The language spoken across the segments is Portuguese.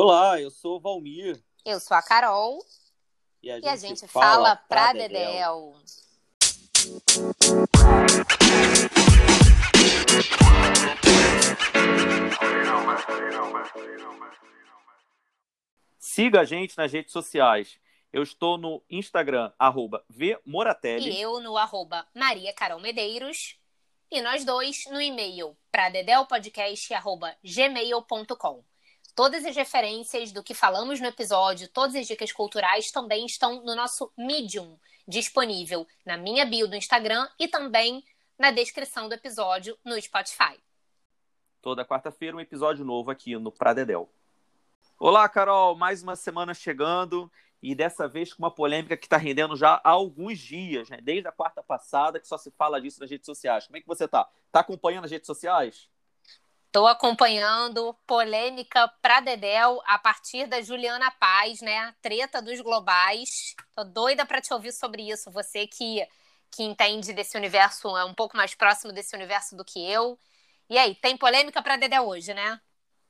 Olá, eu sou o Valmir. Eu sou a Carol. E a gente, E a gente fala pra Dedéu. Siga a gente nas redes sociais. Eu estou no Instagram, arroba vmoratelli. E eu no arroba Maria Carol Medeiros. E nós dois no e-mail pradedelpodcast.gmail.com. Todas as referências do que falamos no episódio, todas as dicas culturais também estão no nosso Medium, disponível na minha bio do Instagram e também na descrição do episódio no Spotify. Toda quarta-feira um episódio novo aqui no Pradedel. Olá, Carol, mais uma semana chegando e dessa vez com uma polêmica que está rendendo já há alguns dias, né? Desde a quarta passada que só se fala disso nas redes sociais. Como é que você tá? Tá acompanhando as redes sociais? Tô acompanhando polêmica pra Dedel a partir da Juliana Paz, né? Treta dos globais. Tô doida para te ouvir sobre isso. Você que, que entende desse universo, é um pouco mais próximo desse universo do que eu. E aí, tem polêmica pra Dedel hoje, né?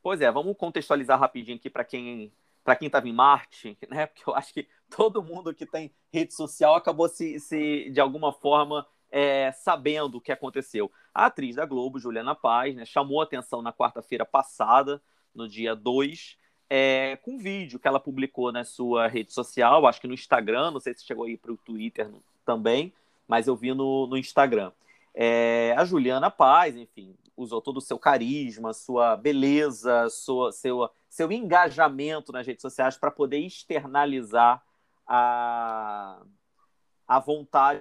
Pois é, vamos contextualizar rapidinho aqui para quem para quem estava em Marte, né? Porque eu acho que todo mundo que tem rede social acabou se, se de alguma forma é, sabendo o que aconteceu. A atriz da Globo, Juliana Paz, né, chamou atenção na quarta-feira passada, no dia 2, é, com um vídeo que ela publicou na sua rede social, acho que no Instagram, não sei se chegou aí para o Twitter também, mas eu vi no, no Instagram. É, a Juliana Paz, enfim, usou todo o seu carisma, sua beleza, sua, seu, seu engajamento nas redes sociais para poder externalizar a, a vontade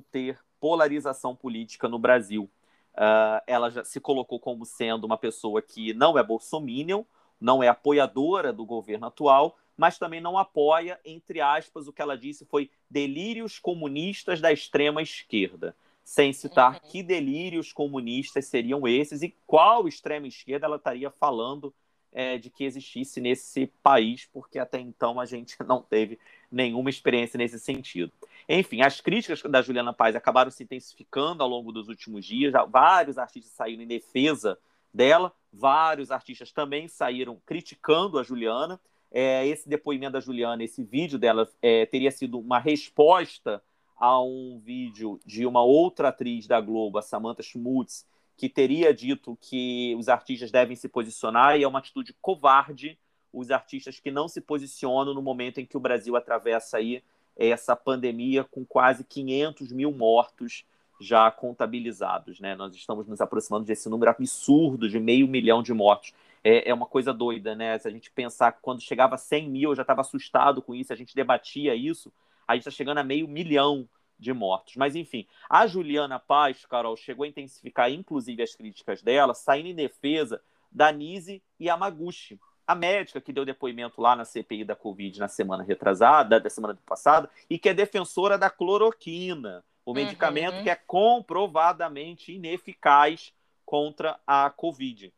ter polarização política no Brasil. Uh, ela já se colocou como sendo uma pessoa que não é bolsominion, não é apoiadora do governo atual, mas também não apoia, entre aspas, o que ela disse foi delírios comunistas da extrema esquerda sem citar uhum. que delírios comunistas seriam esses e qual extrema esquerda ela estaria falando é, de que existisse nesse país, porque até então a gente não teve nenhuma experiência nesse sentido. Enfim, as críticas da Juliana Paz acabaram se intensificando ao longo dos últimos dias, já vários artistas saíram em defesa dela, vários artistas também saíram criticando a Juliana. É, esse depoimento da Juliana, esse vídeo dela, é, teria sido uma resposta a um vídeo de uma outra atriz da Globo, a Samantha Schmutz, que teria dito que os artistas devem se posicionar, e é uma atitude covarde os artistas que não se posicionam no momento em que o Brasil atravessa aí essa pandemia com quase 500 mil mortos já contabilizados, né? Nós estamos nos aproximando desse número absurdo de meio milhão de mortos. É, é uma coisa doida, né? Se a gente pensar que quando chegava a 100 mil, eu já estava assustado com isso, a gente debatia isso, a gente está chegando a meio milhão de mortos. Mas, enfim, a Juliana Paz, Carol, chegou a intensificar, inclusive, as críticas dela, saindo em defesa da Nise Yamaguchi, a médica que deu depoimento lá na CPI da Covid na semana retrasada, da semana passada, e que é defensora da cloroquina, o uhum. medicamento que é comprovadamente ineficaz contra a Covid.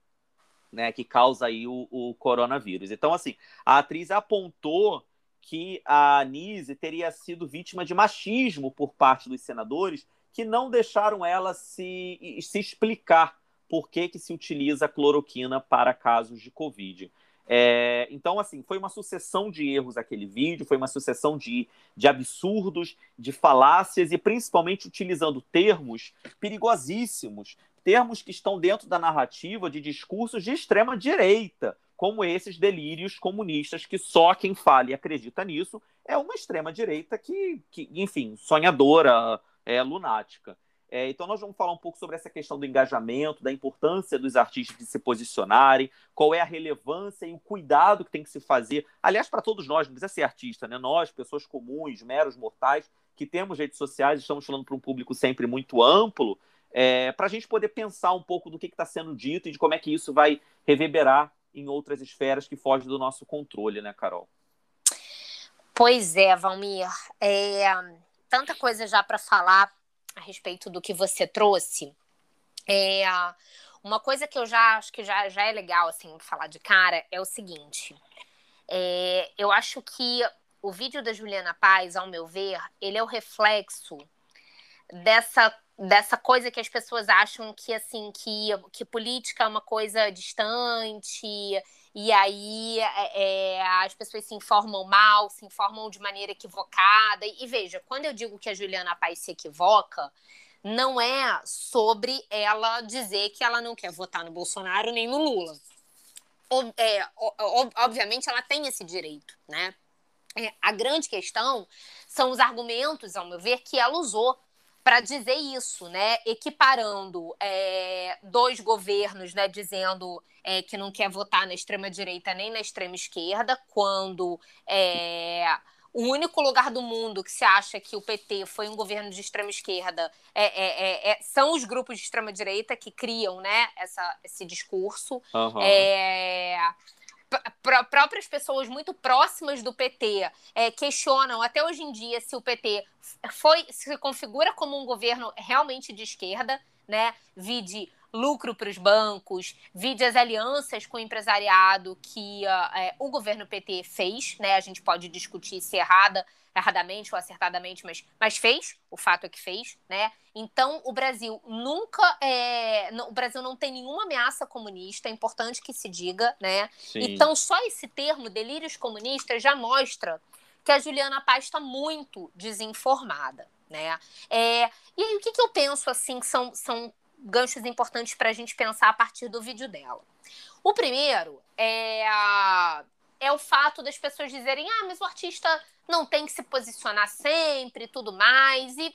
Né, que causa aí o, o coronavírus. Então, assim, a atriz apontou que a Anise teria sido vítima de machismo por parte dos senadores que não deixaram ela se, se explicar por que, que se utiliza cloroquina para casos de Covid. É, então, assim, foi uma sucessão de erros aquele vídeo, foi uma sucessão de, de absurdos, de falácias e principalmente utilizando termos perigosíssimos, termos que estão dentro da narrativa de discursos de extrema direita, como esses delírios comunistas que só quem fala e acredita nisso é uma extrema-direita que, que, enfim, sonhadora, é, lunática. É, então, nós vamos falar um pouco sobre essa questão do engajamento, da importância dos artistas de se posicionarem, qual é a relevância e o cuidado que tem que se fazer. Aliás, para todos nós, não precisa ser artista, né? Nós, pessoas comuns, meros mortais, que temos redes sociais, estamos falando para um público sempre muito amplo, é, para a gente poder pensar um pouco do que está sendo dito e de como é que isso vai reverberar em outras esferas que fogem do nosso controle, né, Carol? Pois é, Valmir. É, tanta coisa já para falar a respeito do que você trouxe. É, uma coisa que eu já acho que já, já é legal assim falar de cara é o seguinte. É, eu acho que o vídeo da Juliana Paz, ao meu ver, ele é o reflexo dessa dessa coisa que as pessoas acham que assim que, que política é uma coisa distante e aí é, é, as pessoas se informam mal, se informam de maneira equivocada. E veja, quando eu digo que a Juliana Paz se equivoca, não é sobre ela dizer que ela não quer votar no Bolsonaro nem no Lula. É, obviamente, ela tem esse direito, né? É, a grande questão são os argumentos, ao meu ver, que ela usou para dizer isso, né? Equiparando é, dois governos, né? Dizendo é, que não quer votar na extrema direita nem na extrema esquerda, quando é, o único lugar do mundo que se acha que o PT foi um governo de extrema esquerda é, é, é, são os grupos de extrema direita que criam, né? Essa, esse discurso. Uhum próprias pessoas muito próximas do PT é, questionam até hoje em dia se o PT foi se configura como um governo realmente de esquerda, né? Vide lucro para os bancos, vide as alianças com o empresariado que uh, é, o governo PT fez, né? A gente pode discutir se errada erradamente ou acertadamente, mas, mas fez, o fato é que fez, né? Então, o Brasil nunca. É, o Brasil não tem nenhuma ameaça comunista, é importante que se diga, né? Sim. Então, só esse termo, delírios comunistas, já mostra que a Juliana Paz está muito desinformada, né? É, e aí, o que, que eu penso, assim, que são, são ganchos importantes para a gente pensar a partir do vídeo dela? O primeiro é, a, é o fato das pessoas dizerem: ah, mas o artista não tem que se posicionar sempre e tudo mais. E,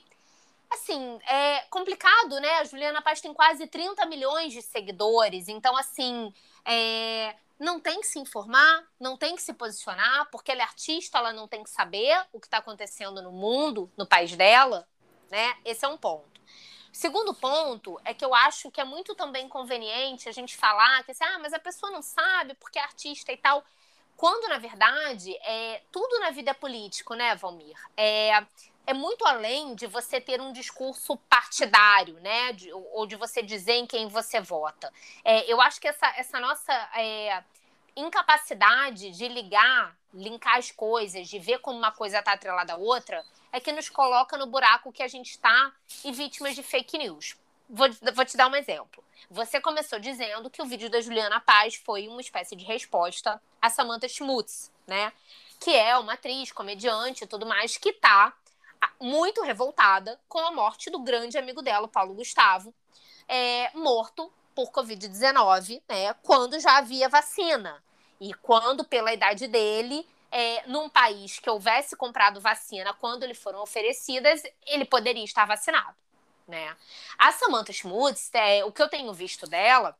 assim, é complicado, né? A Juliana Paz tem quase 30 milhões de seguidores, então, assim, é, não tem que se informar, não tem que se posicionar, porque ela é artista, ela não tem que saber o que está acontecendo no mundo, no país dela, né? Esse é um ponto. Segundo ponto é que eu acho que é muito também conveniente a gente falar que assim, ah, mas a pessoa não sabe porque é artista e tal. Quando, na verdade, é, tudo na vida é político, né, Valmir? É, é muito além de você ter um discurso partidário, né? De, ou de você dizer em quem você vota. É, eu acho que essa, essa nossa é, incapacidade de ligar, linkar as coisas, de ver como uma coisa está atrelada à outra, é que nos coloca no buraco que a gente está e vítimas de fake news. Vou, vou te dar um exemplo. Você começou dizendo que o vídeo da Juliana Paz foi uma espécie de resposta a Samantha Schmutz, né? Que é uma atriz, comediante e tudo mais, que tá muito revoltada com a morte do grande amigo dela, Paulo Gustavo, é, morto por Covid-19, né? Quando já havia vacina. E quando, pela idade dele, é, num país que houvesse comprado vacina quando lhe foram oferecidas, ele poderia estar vacinado né? A Samantha Schmutz, é, o que eu tenho visto dela,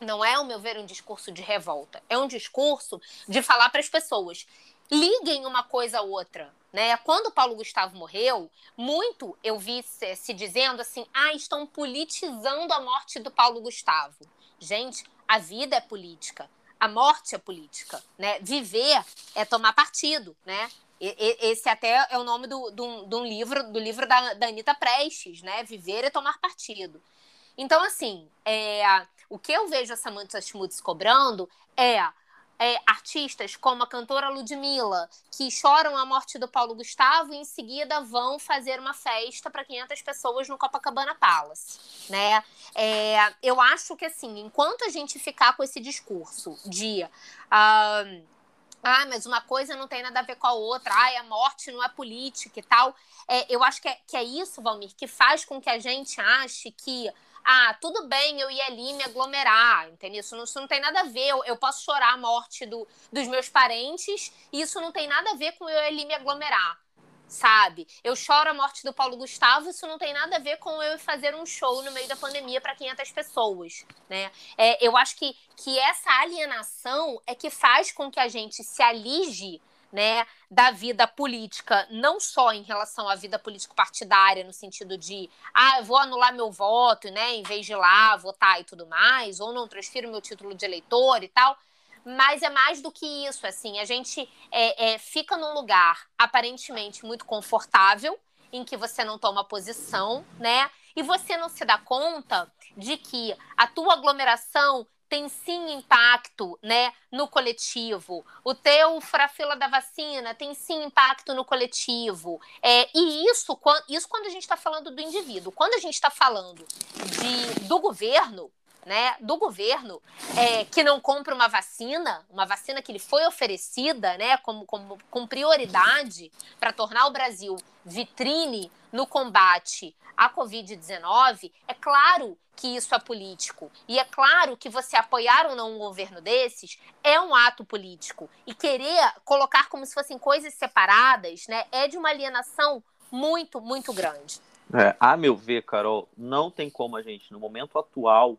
não é, ao meu ver, um discurso de revolta. É um discurso de falar para as pessoas: liguem uma coisa a outra. Né? Quando o Paulo Gustavo morreu, muito eu vi se, se dizendo assim: ah, estão politizando a morte do Paulo Gustavo. Gente, a vida é política, a morte é política. Né? Viver é tomar partido. Né? Esse até é o nome do, do, do livro, do livro da, da Anitta Prestes, né? Viver e tomar partido. Então, assim, é, o que eu vejo a Samantha Schmutz cobrando é, é, artistas como a cantora Ludmilla, que choram a morte do Paulo Gustavo e em seguida vão fazer uma festa para 500 pessoas no Copacabana Palace, né? É, eu acho que, assim, enquanto a gente ficar com esse discurso de... Uh, ah, mas uma coisa não tem nada a ver com a outra, ah, a morte não é política e tal. É, eu acho que é, que é isso, Valmir, que faz com que a gente ache que, ah, tudo bem eu ir ali me aglomerar, entendeu? Isso não, isso não tem nada a ver, eu, eu posso chorar a morte do, dos meus parentes, e isso não tem nada a ver com eu ali me aglomerar sabe? Eu choro a morte do Paulo Gustavo, isso não tem nada a ver com eu fazer um show no meio da pandemia para 500 pessoas, né? É, eu acho que, que essa alienação é que faz com que a gente se alige né, da vida política, não só em relação à vida político partidária, no sentido de, ah, vou anular meu voto, né, em vez de ir lá votar e tudo mais, ou não transfiro meu título de eleitor e tal, mas é mais do que isso, assim, a gente é, é, fica num lugar aparentemente muito confortável, em que você não toma posição, né? E você não se dá conta de que a tua aglomeração tem sim impacto, né, no coletivo. O teu furafila da vacina tem sim impacto no coletivo. É, e isso, isso quando a gente está falando do indivíduo. Quando a gente está falando de, do governo, né, do governo é, que não compra uma vacina, uma vacina que lhe foi oferecida né, como, como, com prioridade para tornar o Brasil vitrine no combate à Covid-19, é claro que isso é político. E é claro que você apoiar ou não um governo desses é um ato político. E querer colocar como se fossem coisas separadas né, é de uma alienação muito, muito grande. É, a meu ver, Carol, não tem como a gente, no momento atual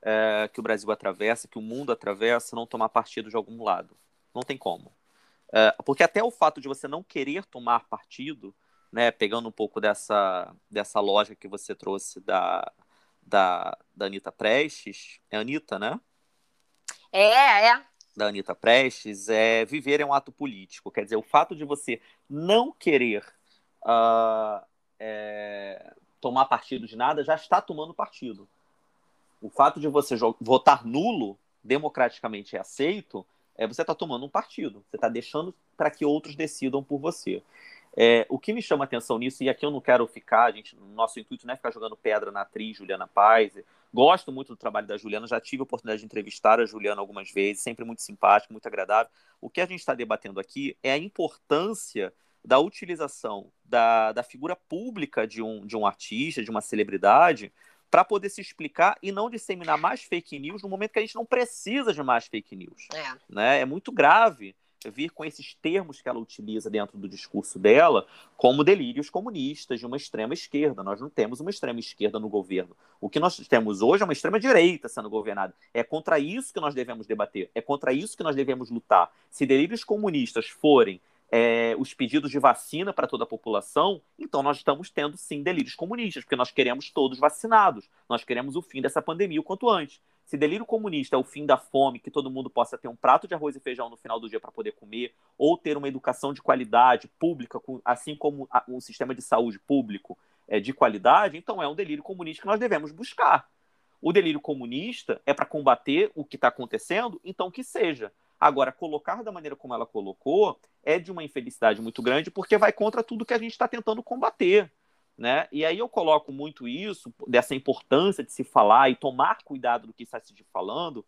é, que o Brasil atravessa, que o mundo atravessa, não tomar partido de algum lado. Não tem como. É, porque até o fato de você não querer tomar partido, né, pegando um pouco dessa, dessa lógica que você trouxe da, da, da Anitta Prestes, é Anitta, né? É, é. Da Anitta Prestes, é viver é um ato político. Quer dizer, o fato de você não querer uh, é, tomar partido de nada já está tomando partido. O fato de você votar nulo, democraticamente é aceito, é você está tomando um partido. Você está deixando para que outros decidam por você. É, o que me chama atenção nisso, e aqui eu não quero ficar, gente, nosso intuito não é ficar jogando pedra na atriz Juliana Paz. Gosto muito do trabalho da Juliana, já tive a oportunidade de entrevistar a Juliana algumas vezes, sempre muito simpático, muito agradável. O que a gente está debatendo aqui é a importância da utilização da, da figura pública de um, de um artista, de uma celebridade, para poder se explicar e não disseminar mais fake news no momento que a gente não precisa de mais fake news. É, né? é muito grave vir com esses termos que ela utiliza dentro do discurso dela como delírios comunistas de uma extrema esquerda. Nós não temos uma extrema esquerda no governo. O que nós temos hoje é uma extrema direita sendo governada. É contra isso que nós devemos debater, é contra isso que nós devemos lutar. Se delírios comunistas forem é, os pedidos de vacina para toda a população, então nós estamos tendo sim delírios comunistas, porque nós queremos todos vacinados, nós queremos o fim dessa pandemia o quanto antes. Se delírio comunista é o fim da fome, que todo mundo possa ter um prato de arroz e feijão no final do dia para poder comer, ou ter uma educação de qualidade pública, assim como um sistema de saúde público é, de qualidade, então é um delírio comunista que nós devemos buscar. O delírio comunista é para combater o que está acontecendo, então que seja. Agora, colocar da maneira como ela colocou é de uma infelicidade muito grande, porque vai contra tudo que a gente está tentando combater. Né? E aí eu coloco muito isso, dessa importância de se falar e tomar cuidado do que está se falando,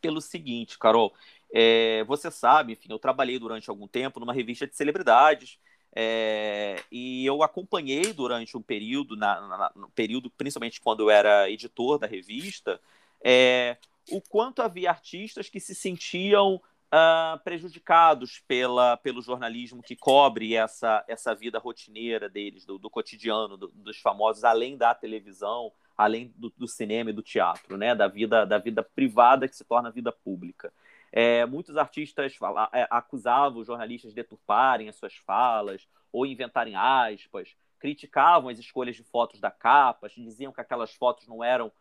pelo seguinte, Carol, é, você sabe, enfim, eu trabalhei durante algum tempo numa revista de celebridades, é, e eu acompanhei durante um período, na, na, no período, principalmente quando eu era editor da revista, é, o quanto havia artistas que se sentiam uh, prejudicados pela, pelo jornalismo que cobre essa, essa vida rotineira deles, do, do cotidiano, do, dos famosos, além da televisão, além do, do, cinema e do teatro, né? da, vida, da vida privada que se torna vida pública. É, muitos artistas fala, é, acusavam os jornalistas de deturparem as suas falas ou inventarem aspas, criticavam as escolhas de fotos da capa, diziam que aquelas fotos não eram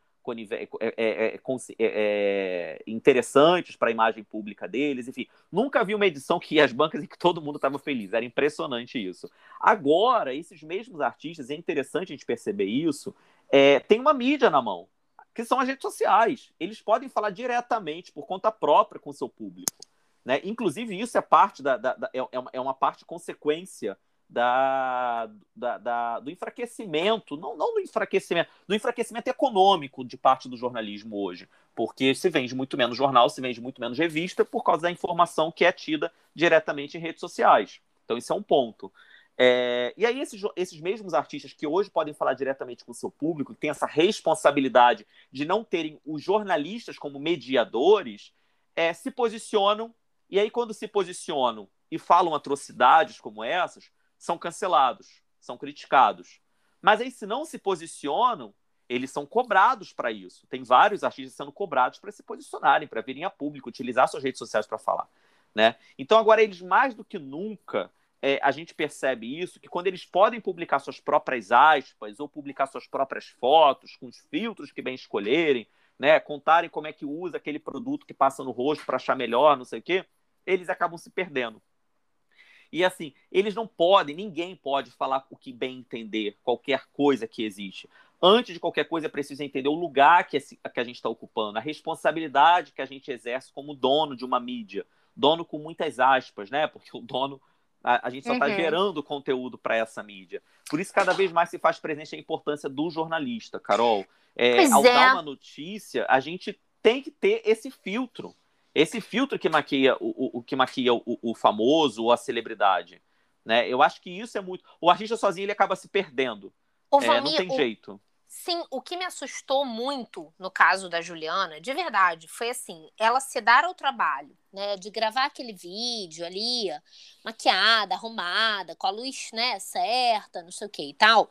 é é, é, é, é, interessantes para a imagem pública deles, enfim. Nunca vi uma edição que ia às bancas e que todo mundo estava feliz, era impressionante isso. Agora, esses mesmos artistas, é interessante a gente perceber isso, é, tem uma mídia na mão, que são as redes sociais. Eles podem falar diretamente, por conta própria, com o seu público. Né? Inclusive, isso é parte da, da, da é, uma parte consequência da, da, da, do enfraquecimento, não, não do enfraquecimento, do enfraquecimento econômico de parte do jornalismo hoje, porque se vende muito menos jornal, se vende muito menos revista por causa da informação que é tida diretamente em redes sociais. Então, isso é um ponto. É, e aí, esses, esses mesmos artistas que hoje podem falar diretamente com o seu público, que têm essa responsabilidade de não terem os jornalistas como mediadores, é, se posicionam, e aí, quando se posicionam e falam atrocidades como essas, são cancelados, são criticados. Mas aí, se não se posicionam, eles são cobrados para isso. Tem vários artistas sendo cobrados para se posicionarem, para virem a público, utilizar suas redes sociais para falar. Né? Então, agora, eles mais do que nunca, é, a gente percebe isso, que quando eles podem publicar suas próprias aspas ou publicar suas próprias fotos, com os filtros que bem escolherem, né, contarem como é que usa aquele produto que passa no rosto para achar melhor, não sei o quê, eles acabam se perdendo. E assim, eles não podem, ninguém pode falar o que bem entender, qualquer coisa que existe. Antes de qualquer coisa, é preciso entender o lugar que, esse, que a gente está ocupando, a responsabilidade que a gente exerce como dono de uma mídia. Dono com muitas aspas, né? Porque o dono A, a gente só está uhum. gerando conteúdo para essa mídia. Por isso, cada vez mais se faz presente a importância do jornalista, Carol. É, ao é. dar uma notícia, a gente tem que ter esse filtro. Esse filtro que maquia o, o que maquia o, o, famoso ou a celebridade. Né? Eu acho que isso é muito. O artista sozinho ele acaba se perdendo. Ô, é, não tem jeito. Sim, o que me assustou muito no caso da Juliana, de verdade, foi assim, ela se dar ao trabalho, né, de gravar aquele vídeo ali, maquiada, arrumada, com a luz, né, certa, não sei o que e tal,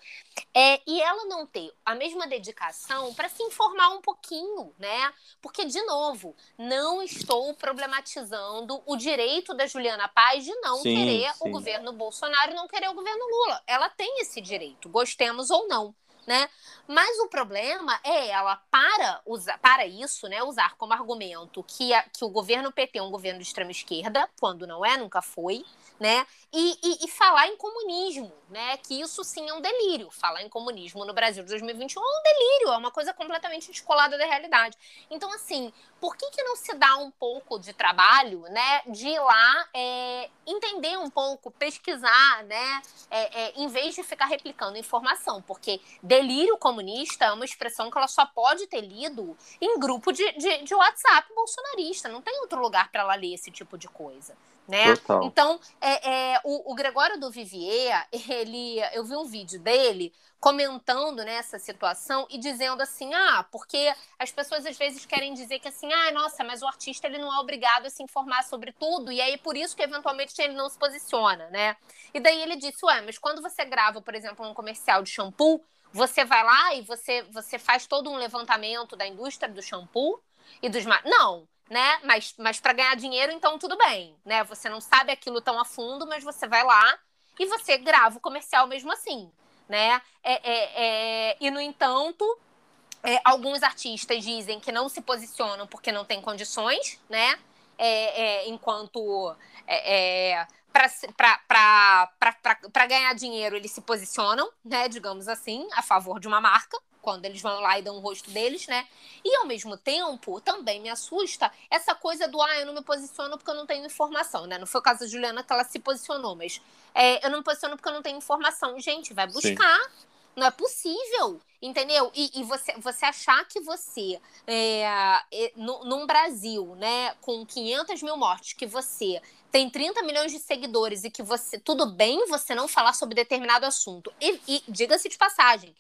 é, e ela não ter a mesma dedicação para se informar um pouquinho, né, porque, de novo, não estou problematizando o direito da Juliana Paz de não sim, querer sim. o governo Bolsonaro e não querer o governo Lula. Ela tem esse direito, gostemos ou não né? Mas o problema é ela para usar para isso, né, usar como argumento que, a, que o governo PT é um governo de extrema esquerda, quando não é, nunca foi, né? E, e, e, falar em comunismo, né? Que isso sim é um delírio. Falar em comunismo no Brasil de 2021 é um delírio, é uma coisa completamente descolada da realidade. Então, assim, por que, que não se dá um pouco de trabalho, né? De ir lá é, entender um pouco, pesquisar, né? É, é, em vez de ficar replicando informação, porque delírio comunista é uma expressão que ela só pode ter lido em grupo de, de, de WhatsApp bolsonarista. Não tem outro lugar para ela ler esse tipo de coisa né? Total. Então, é, é, o, o, Gregório do Vivier, ele, eu vi um vídeo dele comentando nessa né, situação e dizendo assim, ah, porque as pessoas às vezes querem dizer que assim, ah, nossa, mas o artista ele não é obrigado a se informar sobre tudo e aí por isso que eventualmente ele não se posiciona, né? E daí ele disse, ué, mas quando você grava, por exemplo, um comercial de shampoo, você vai lá e você, você faz todo um levantamento da indústria do shampoo e dos... Não, né? Mas, mas para ganhar dinheiro, então tudo bem, né? Você não sabe aquilo tão a fundo, mas você vai lá e você grava o comercial mesmo assim, né? É, é, é... E, no entanto, é, alguns artistas dizem que não se posicionam porque não têm condições, né? É, é, enquanto para ganhar dinheiro eles se posicionam, né? Digamos assim, a favor de uma marca quando eles vão lá e dão o rosto deles, né? E ao mesmo tempo, também me assusta essa coisa do ah, eu não me posiciono porque eu não tenho informação, né? Não foi o caso da Juliana que ela se posicionou, mas é, eu não me posiciono porque eu não tenho informação. Gente, vai buscar. Sim. Não é possível, entendeu? E, e, você, você achar que você, é, é, no, num Brasil, né, com 500 mil mortes, que você tem 30 milhões de seguidores e que você, tudo bem você não falar sobre determinado assunto. E, e diga-se de passagem,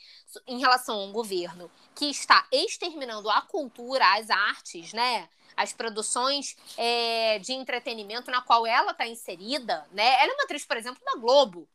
em relação a um governo que está exterminando a cultura, as artes, né? As produções é, de entretenimento na qual ela está inserida, né? Ela é uma atriz, por exemplo, da Globo.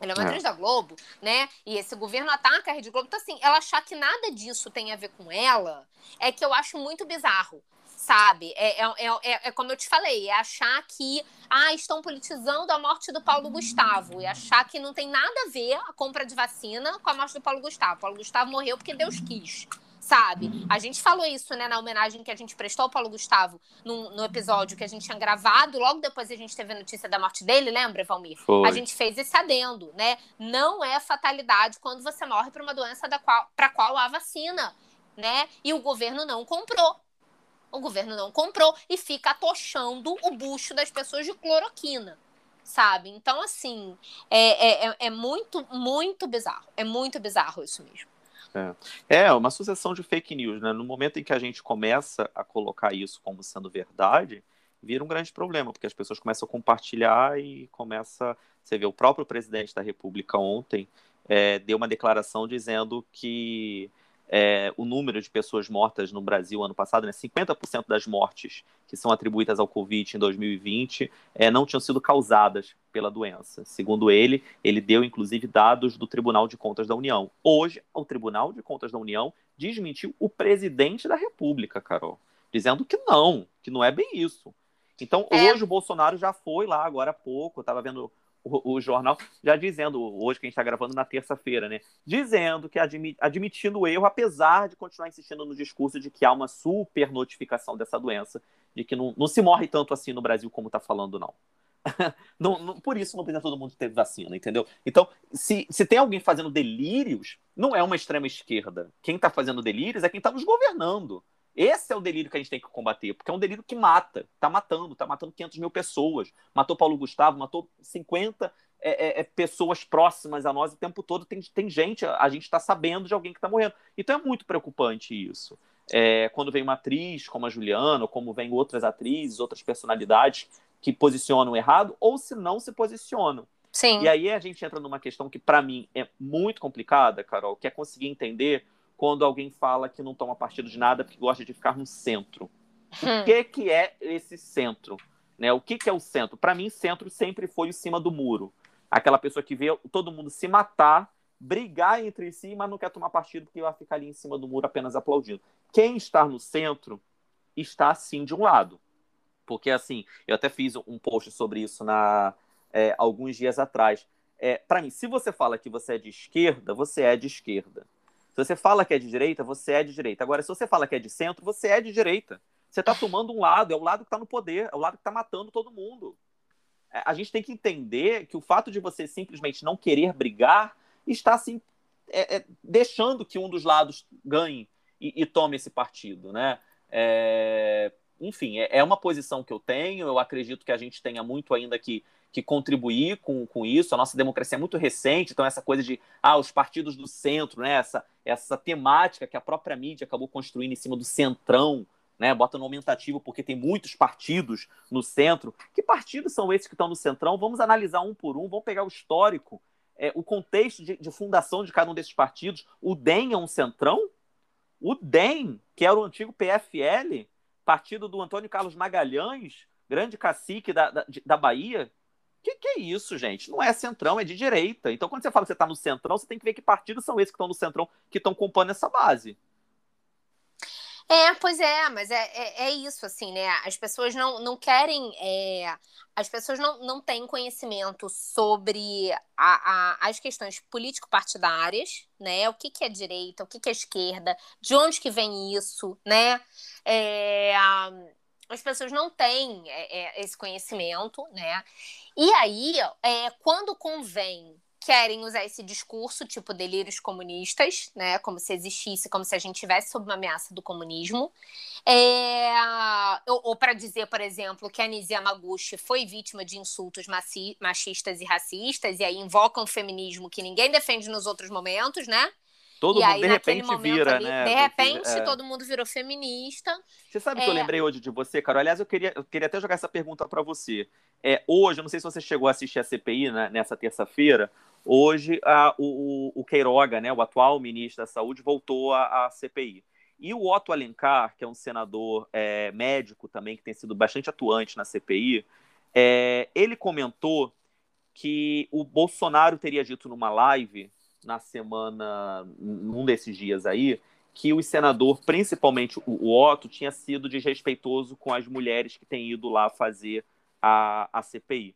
Ela é uma é. atriz da Globo, né? E esse governo ataca a Rede Globo. Então, assim, ela achar que nada disso tem a ver com ela é que eu acho muito bizarro sabe? É, é, é, é, como eu te falei, é achar que ah, estão politizando a morte do Paulo Gustavo e achar que não tem nada a ver a compra de vacina com a morte do Paulo Gustavo. Paulo Gustavo morreu porque Deus quis. Sabe? A gente falou isso, né, na homenagem que a gente prestou ao Paulo Gustavo no, no episódio que a gente tinha gravado. Logo depois a gente teve a notícia da morte dele, lembra, Valmir? Foi. A gente fez esse adendo, né? Não é fatalidade quando você morre por uma doença da qual, para qual há vacina, né? E o governo não comprou o governo não comprou e fica atochando o bucho das pessoas de cloroquina, sabe? Então, assim, é, é, é muito, muito bizarro. É muito bizarro isso mesmo. É. é uma sucessão de fake news, né? No momento em que a gente começa a colocar isso como sendo verdade, vira um grande problema, porque as pessoas começam a compartilhar e começa. Você vê, o próprio presidente da República ontem é, deu uma declaração dizendo que é, o número de pessoas mortas no Brasil ano passado, né, 50% das mortes que são atribuídas ao Covid em 2020 é, não tinham sido causadas pela doença. Segundo ele, ele deu inclusive dados do Tribunal de Contas da União. Hoje, o Tribunal de Contas da União desmentiu o presidente da República, Carol, dizendo que não, que não é bem isso. Então, é. hoje o Bolsonaro já foi lá agora há pouco, estava vendo o, o, jornal já dizendo, hoje que a gente está gravando na terça-feira, né? Dizendo que admi, admitindo o erro, apesar de continuar insistindo no discurso de que há uma super notificação dessa doença, de que não, não se morre tanto assim no Brasil como está falando, não. não, não. Por isso não precisa todo mundo ter vacina, entendeu? Então, se, se tem alguém fazendo delírios, não é uma extrema esquerda. Quem está fazendo delírios é quem está nos governando. Esse é o delírio que a gente tem que combater, porque é um delírio que mata, tá matando, tá matando 500 mil pessoas. Matou Paulo Gustavo, matou 50 é, é, é, pessoas próximas a nós o tempo todo. Tem, tem gente, a gente está sabendo de alguém que está morrendo. Então é muito preocupante isso. É, quando vem uma atriz como a Juliana, ou como vem outras atrizes, outras personalidades que posicionam errado, ou se não se posicionam. Sim. E aí a gente entra numa questão que, para mim, é muito complicada, Carol, que é conseguir entender quando alguém fala que não toma partido de nada porque gosta de ficar no centro. Hum. O que, que é esse centro? Né? O que, que é o centro? Para mim, centro sempre foi o cima do muro. Aquela pessoa que vê todo mundo se matar, brigar entre si, mas não quer tomar partido porque vai ficar ali em cima do muro apenas aplaudindo. Quem está no centro está, sim, de um lado. Porque, assim, eu até fiz um post sobre isso na, é, alguns dias atrás. É, para mim, se você fala que você é de esquerda, você é de esquerda. Se você fala que é de direita, você é de direita. Agora, se você fala que é de centro, você é de direita. Você está tomando um lado, é o lado que está no poder, é o lado que está matando todo mundo. É, a gente tem que entender que o fato de você simplesmente não querer brigar está assim é, é, deixando que um dos lados ganhe e, e tome esse partido, né? É, enfim, é, é uma posição que eu tenho. Eu acredito que a gente tenha muito ainda que que contribuir com, com isso. A nossa democracia é muito recente, então essa coisa de ah, os partidos do centro, né? essa, essa temática que a própria mídia acabou construindo em cima do centrão, né? bota no aumentativo porque tem muitos partidos no centro. Que partidos são esses que estão no centrão? Vamos analisar um por um, vamos pegar o histórico, é, o contexto de, de fundação de cada um desses partidos. O DEM é um centrão? O DEM, que era o antigo PFL, partido do Antônio Carlos Magalhães, grande cacique da, da, da Bahia, que, que é isso, gente? Não é centrão, é de direita. Então, quando você fala que você está no centrão, você tem que ver que partidos são esses que estão no centrão, que estão compondo essa base. É, pois é, mas é, é, é, isso, assim, né? As pessoas não, não querem. É, as pessoas não, não têm conhecimento sobre a, a, as questões político-partidárias, né? O que, que é direita, o que, que é esquerda, de onde que vem isso, né? É, as pessoas não têm é, é, esse conhecimento, né? E aí, é, quando convém, querem usar esse discurso, tipo delírios comunistas, né? Como se existisse, como se a gente tivesse sob uma ameaça do comunismo. É... Ou, ou para dizer, por exemplo, que a Nizia Yamaguchi foi vítima de insultos machistas e racistas, e aí invocam o feminismo que ninguém defende nos outros momentos, né? Todo e mundo, aí, de repente, vira, ali, né? De repente, é... todo mundo virou feminista. Você sabe é... que eu é. lembrei hoje de você, Carol? Aliás, eu queria, eu queria até jogar essa pergunta para você. É, hoje, eu não sei se você chegou a assistir a CPI né, nessa terça-feira. Hoje, a, o, o Queiroga, né, o atual ministro da Saúde, voltou à CPI. E o Otto Alencar, que é um senador é, médico também, que tem sido bastante atuante na CPI, é, ele comentou que o Bolsonaro teria dito numa live na semana, num desses dias aí, que o senador, principalmente o, Otto, tinha sido desrespeitoso com as mulheres que têm ido lá fazer a, a CPI.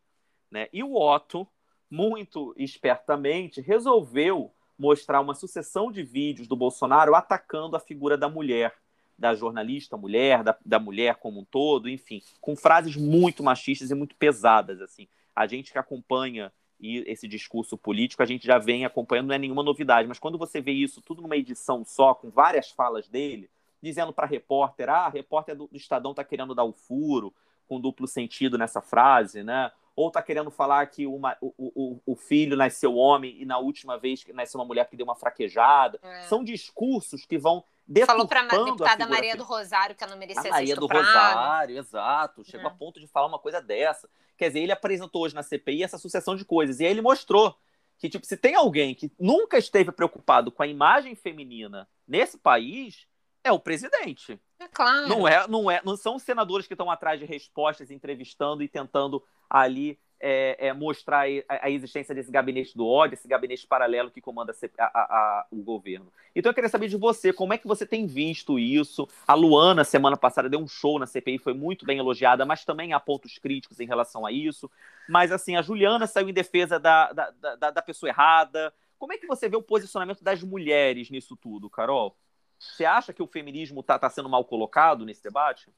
Né? E o Otto, muito espertamente, resolveu mostrar uma sucessão de vídeos do Bolsonaro atacando a figura da mulher, da jornalista mulher, da, da mulher como um todo, enfim, com frases muito machistas e muito pesadas. assim. A gente que acompanha e esse discurso político a gente já vem acompanhando, não é nenhuma novidade, mas quando você vê isso tudo numa edição só, com várias falas dele, dizendo para repórter, ah, a repórter do, Estadão está querendo dar o furo, com duplo sentido nessa frase, né? Ou está querendo falar que uma, o, o, o, filho nasceu homem e na última vez que nasceu uma mulher que deu uma fraquejada. É. São discursos que vão Falou para a deputada Maria do Rosário que ela não merecia a Maria do Rosário, exato. Chegou é. a ponto de falar uma coisa dessa. Quer dizer, ele apresentou hoje na CPI essa sucessão de coisas. E aí ele mostrou que, tipo, se tem alguém que nunca esteve preocupado com a imagem feminina nesse país, é o presidente. É claro. Não, é, não, é, não são os senadores que estão atrás de respostas, entrevistando e tentando ali é, é, mostrar a, existência desse gabinete do ódio, esse gabinete paralelo que comanda a, a, o governo. Então eu queria saber de você, como é que você tem visto isso? A Luana, semana passada, deu um show na CPI, foi muito bem elogiada, mas também há pontos críticos em relação a isso. Mas assim, a Juliana saiu em defesa da, da, da, da pessoa errada. Como é que você vê o posicionamento das mulheres nisso tudo, Carol? Você acha que o feminismo está tá sendo mal colocado nesse debate?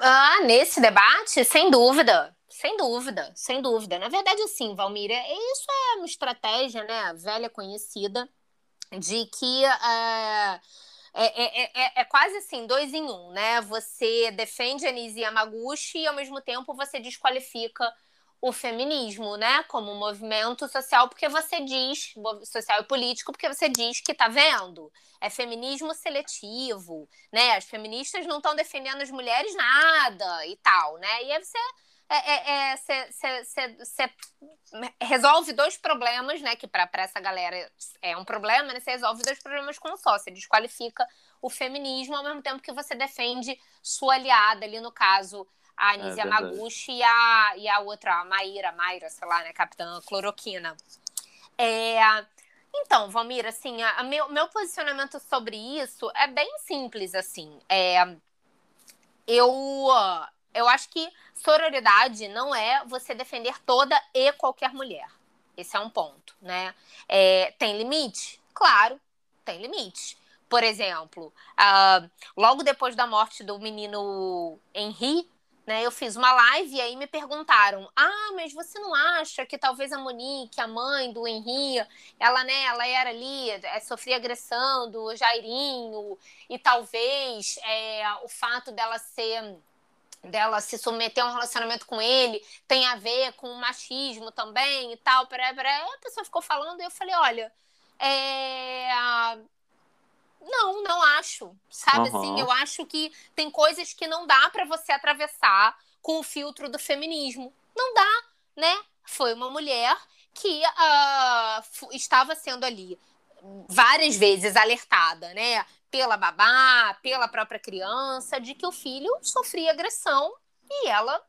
Ah, nesse debate, sem dúvida. Sem dúvida, sem dúvida. Na verdade, assim, Valmir, é, isso é uma estratégia, né, velha conhecida, de que é, é, é, é, é, quase assim, dois em um, né? Você defende a Nisi Yamaguchi e, ao mesmo tempo, você desqualifica o feminismo, né, como movimento social, porque você diz, social e político, porque você diz que tá vendo, é feminismo seletivo, né, as feministas não estão defendendo as mulheres nada e tal, né, e aí você é, é, é, cê, cê, cê, resolve dois problemas, né? Que para essa galera é um problema, né? Você resolve dois problemas com só. Você desqualifica o feminismo ao mesmo tempo que você defende sua aliada, ali no caso, a Anísia é Yamaguchi e a, e a outra, a Maíra, Mayra, sei lá, né? Capitã Cloroquina. É, então, Valmir, assim, a, a meu, meu posicionamento sobre isso é bem simples, assim. É, eu, eu acho que sororidade não é você defender toda e qualquer mulher. Esse é um ponto, né? É, tem limite? Claro, tem limite. Por exemplo, uh, logo depois da morte do menino Henri, né, eu fiz uma live e aí me perguntaram: "Ah, mas você não acha que talvez a Monique, a mãe do Henri, ela, né, ela era ali, é, sofria agressão do Jairinho e talvez é, o fato dela ser dela se submeter a um relacionamento com ele tem a ver com machismo também e tal, para a pessoa ficou falando e eu falei, olha, é... não, não acho, sabe uhum. assim, eu acho que tem coisas que não dá para você atravessar com o filtro do feminismo, não dá, né? Foi uma mulher que uh, estava sendo ali várias vezes alertada, né? pela babá, pela própria criança, de que o filho sofria agressão e ela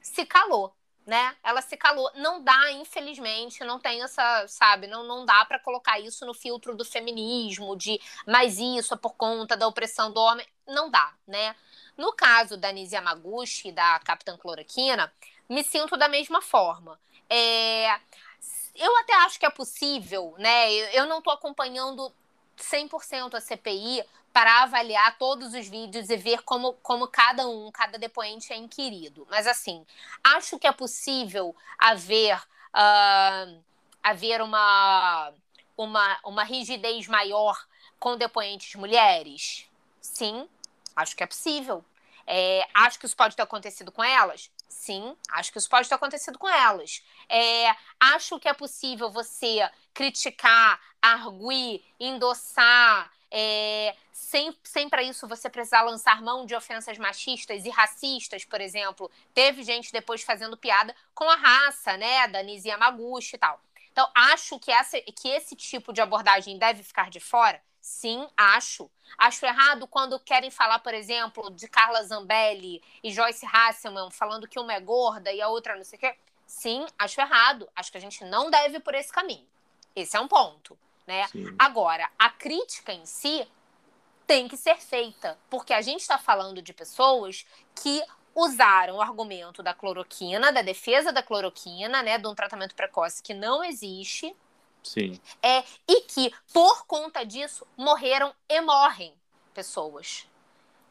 se calou, né? Ela se calou. Não dá, infelizmente, não tem essa, sabe, não, não dá para colocar isso no filtro do feminismo, de mas isso é por conta da opressão do homem. Não dá, né? No caso da Nisi Yamaguchi e da Capitã Cloroquina, me sinto da mesma forma. É, eu até acho que é possível, né? Eu, eu não estou acompanhando 100% a CPI para avaliar todos os vídeos e ver como, como cada um, cada depoente é inquirido. Mas, assim, acho que é possível haver, uh, haver uma, uma, uma rigidez maior com depoentes mulheres? Sim, acho que é possível. É, acho que isso pode ter acontecido com elas? Sim, acho que isso pode ter acontecido com elas. É, acho que é possível você criticar, arguir, endossar, é, sem, sem para isso você precisar lançar mão de ofensas machistas e racistas, por exemplo. Teve gente depois fazendo piada com a raça, né, da Nisi Yamaguchi e tal. Então, acho que, essa, que esse tipo de abordagem deve ficar de fora? Sim, acho. Acho errado quando querem falar, por exemplo, de Carla Zambelli e Joyce Hasselman, falando que uma é gorda e a outra não sei o quê. Sim, acho errado. Acho que a gente não deve ir por esse caminho. Esse é um ponto, né? Sim. Agora, a crítica em si tem que ser feita, porque a gente está falando de pessoas que usaram o argumento da cloroquina, da defesa da cloroquina, né, de um tratamento precoce que não existe. Sim. É, e que, por conta disso, morreram e morrem pessoas.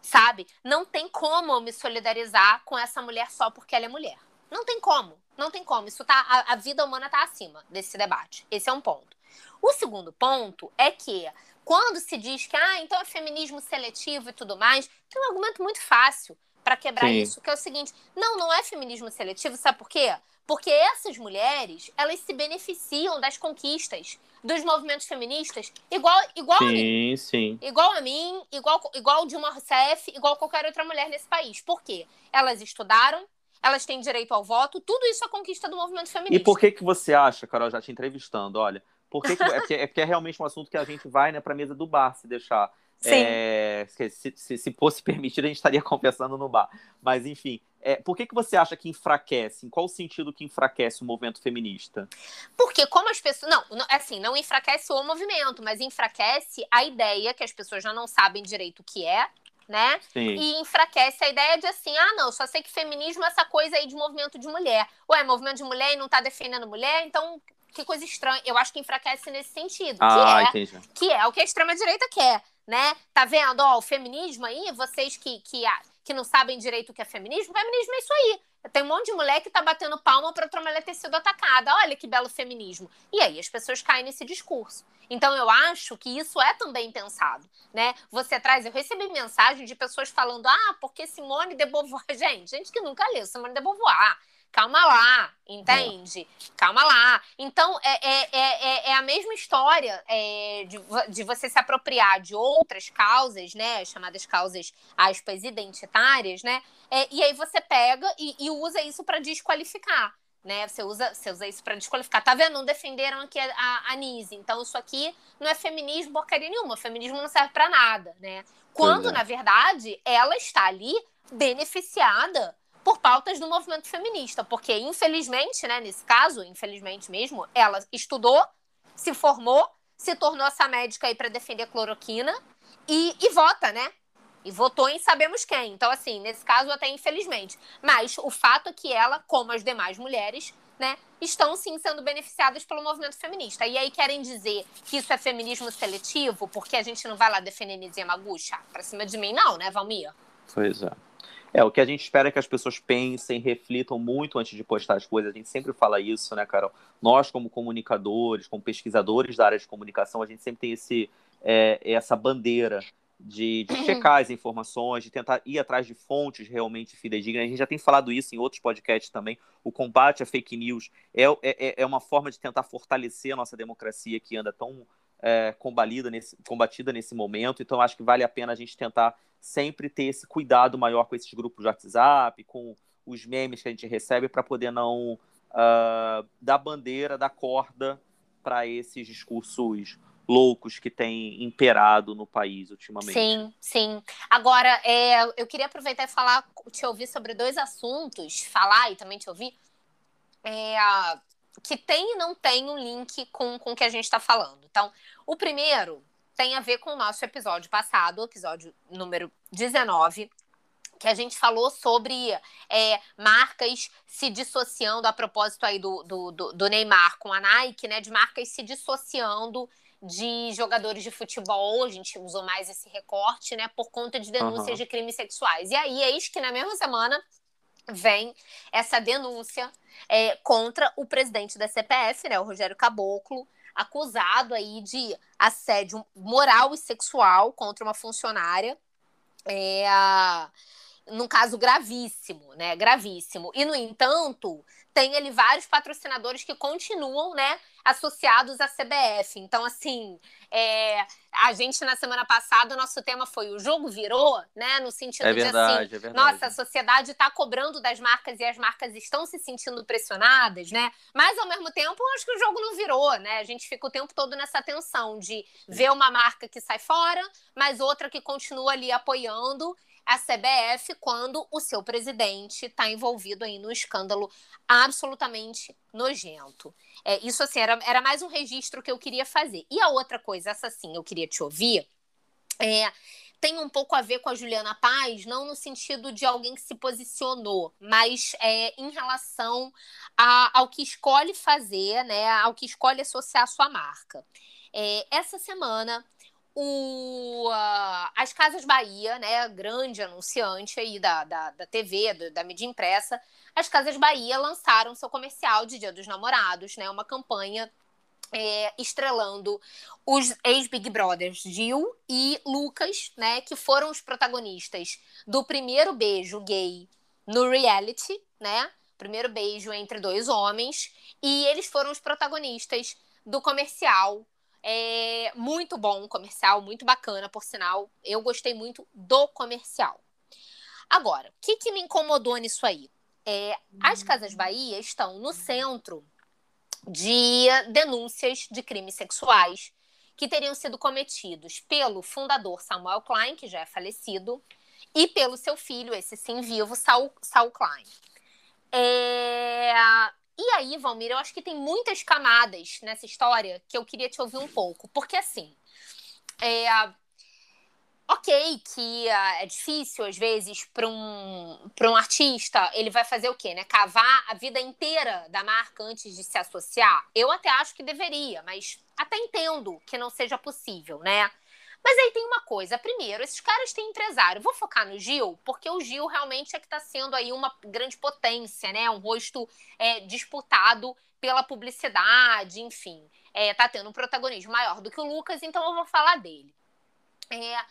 Sabe? Não tem como eu me solidarizar com essa mulher só porque ela é mulher. Não tem como. Não tem como. Isso tá, a, a vida humana está acima desse debate. Esse é um ponto. O segundo ponto é que quando se diz que ah, então é feminismo seletivo e tudo mais, tem um argumento muito fácil para quebrar Sim. isso, que é o seguinte: não, não é feminismo seletivo, sabe por quê? Porque essas mulheres, elas se beneficiam das conquistas dos movimentos feministas igual, igual sim, a mim. Sim. Igual a mim, igual, igual Dilma Rousseff, igual qualquer outra mulher nesse país. Por quê? Elas estudaram, elas têm direito ao voto, tudo isso é conquista do movimento feminista. E por que que você acha, Carol, já te entrevistando, olha, por que, que é, porque, é porque é realmente um assunto que a gente vai né, para a mesa do bar se deixar. Sim. É, se, se, se, fosse permitido, a gente estaria conversando no bar. Mas, enfim, é, por que, que você acha que enfraquece? Em qual sentido que enfraquece o movimento feminista? Porque como as pessoas... Não, não, assim, não enfraquece o movimento, mas enfraquece a ideia que as pessoas já não sabem direito o que é, né? Sim. E enfraquece a ideia de assim, ah, não, só sei que feminismo é essa coisa aí de movimento de mulher. Ué, movimento de mulher e não tá defendendo mulher, então que coisa estranha. Eu acho que enfraquece nesse sentido. Ah, que, é, que é o que a extrema-direita quer, né? Tá vendo? Ó, o feminismo aí, vocês que, que, que não sabem direito o que é feminismo, feminismo é isso aí. Tem um monte de mulher que tá batendo palma para outra mulher ter sido atacada. Olha que belo feminismo. E aí as pessoas caem nesse discurso. Então eu acho que isso é também pensado, né? Você traz, eu recebi mensagem de pessoas falando: "Ah, porque Simone de Beauvoir, gente, gente que nunca leu Simone de Beauvoir, calma lá, entende? É. Calma lá. Então, é, é, é, é a mesma história é, de, de você se apropriar de outras causas, né? Chamadas causas, aspas, identitárias, né? É, e aí você pega e, e usa isso para desqualificar. Né? Você usa, você usa isso para desqualificar. Tá vendo? Não defenderam aqui a, a, a Nise. Então, isso aqui não é feminismo porcaria nenhuma. O feminismo não serve para nada, né? Quando, é. na verdade, ela está ali beneficiada por pautas do movimento feminista, porque infelizmente, né, nesse caso, infelizmente mesmo, ela estudou, se formou, se tornou essa médica aí para defender cloroquina e, e vota, né? E votou em sabemos quem. Então, assim, nesse caso, até infelizmente. Mas o fato é que ela, como as demais mulheres, né, estão sim sendo beneficiadas pelo movimento feminista. E aí querem dizer que isso é feminismo seletivo, porque a gente não vai lá defender Nizia Magucha? Pra cima de mim, não, né, Valmir? Pois é. É, o que a gente espera é que as pessoas pensem, reflitam muito antes de postar as coisas. A gente sempre fala isso, né, Carol? Nós, como comunicadores, como pesquisadores da área de comunicação, a gente sempre tem esse, é, essa bandeira de, de, checar as informações, de tentar ir atrás de fontes realmente fidedignas. A gente já tem falado isso em outros podcasts também. O combate à fake news é, é, é uma forma de tentar fortalecer a nossa democracia que anda tão é, combatida, nesse, combatida nesse momento. Então, acho que vale a pena a gente tentar sempre ter esse cuidado maior com esses grupos de WhatsApp, com os memes que a gente recebe, para poder não uh, dar bandeira, dar corda para esses discursos loucos que têm imperado no país ultimamente. Sim, sim. Agora, é, eu queria aproveitar e falar, te ouvir sobre dois assuntos, falar e também te ouvir, é, que tem e não tem um link com, com o que a gente está falando. Então, o primeiro tem a ver com o nosso episódio passado, episódio número 19, que a gente falou sobre é, marcas se dissociando, a propósito aí do, do, do, Neymar com a Nike, né? De marcas se dissociando de jogadores de futebol, a gente usou mais esse recorte, né? Por conta de denúncias uhum. de crimes sexuais. E aí, eis que na mesma semana vem essa denúncia é, contra o presidente da CPF, né? O Rogério Caboclo, acusado aí de assédio moral e sexual contra uma funcionária. É, num caso gravíssimo, né? Gravíssimo. E, no entanto, tem ali vários patrocinadores que continuam, né, associados à CBF. Então, assim, é, a gente na semana passada, o nosso tema foi o jogo virou, né, no sentido é verdade, de assim, é verdade. nossa, a sociedade está cobrando das marcas e as marcas estão se sentindo pressionadas, né? Mas ao mesmo tempo, acho que o jogo não virou, né? A gente fica o tempo todo nessa tensão de ver uma marca que sai fora, mas outra que continua ali apoiando a CBF quando o seu presidente está envolvido aí no escândalo absolutamente nojento. É, isso assim era, era mais um registro que eu queria fazer. E a outra coisa, essa sim, eu queria te ouvir, é, tem um pouco a ver com a Juliana Paz, não no sentido de alguém que se posicionou, mas é, em relação a, ao que escolhe fazer, né, ao que escolhe associar a sua marca. É, essa semana o, uh, as Casas Bahia, né, grande anunciante aí da, da, da TV, do, da mídia impressa, as Casas Bahia lançaram seu comercial de Dia dos Namorados, né, uma campanha é, estrelando os ex-Big Brothers Gil e Lucas, né, que foram os protagonistas do primeiro beijo gay no reality, né, primeiro beijo entre dois homens, e eles foram os protagonistas do comercial é muito bom, comercial, muito bacana, por sinal. Eu gostei muito do comercial. Agora, o que, que me incomodou nisso aí? É, as Casas Bahia estão no centro de denúncias de crimes sexuais que teriam sido cometidos pelo fundador Samuel Klein, que já é falecido, e pelo seu filho, esse sim vivo, Saul, Saul Klein. É, e aí, Valmir, eu acho que tem muitas camadas nessa história que eu queria te ouvir um pouco. Porque, assim, é, ok que uh, é difícil, às vezes, para um, um artista, ele vai fazer o quê? Né? Cavar a vida inteira da marca antes de se associar? Eu até acho que deveria, mas até entendo que não seja possível, né? Mas aí tem uma coisa. Primeiro, esses caras têm empresário. Vou focar no Gil, porque o Gil realmente é que está sendo aí uma grande potência, né? Um rosto é, disputado pela publicidade, enfim. É, tá tendo um protagonismo maior do que o Lucas, então eu vou falar dele. É,